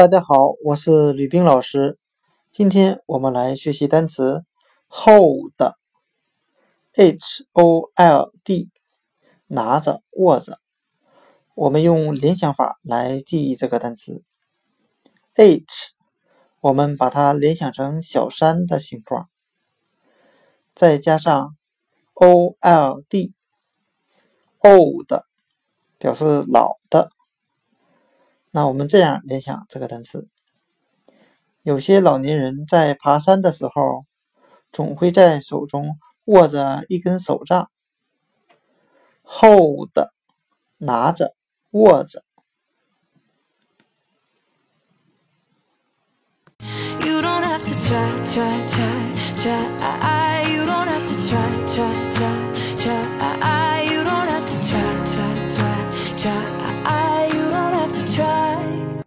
大家好，我是吕冰老师。今天我们来学习单词 hold，h o l d，拿着、握着。我们用联想法来记忆这个单词 h，我们把它联想成小山的形状，再加上 o l d，old 表示老的。那我们这样联想这个单词：有些老年人在爬山的时候，总会在手中握着一根手杖。hold 拿着，握着。You don't have to try, try, try, try. You don't have to try, try, try, try.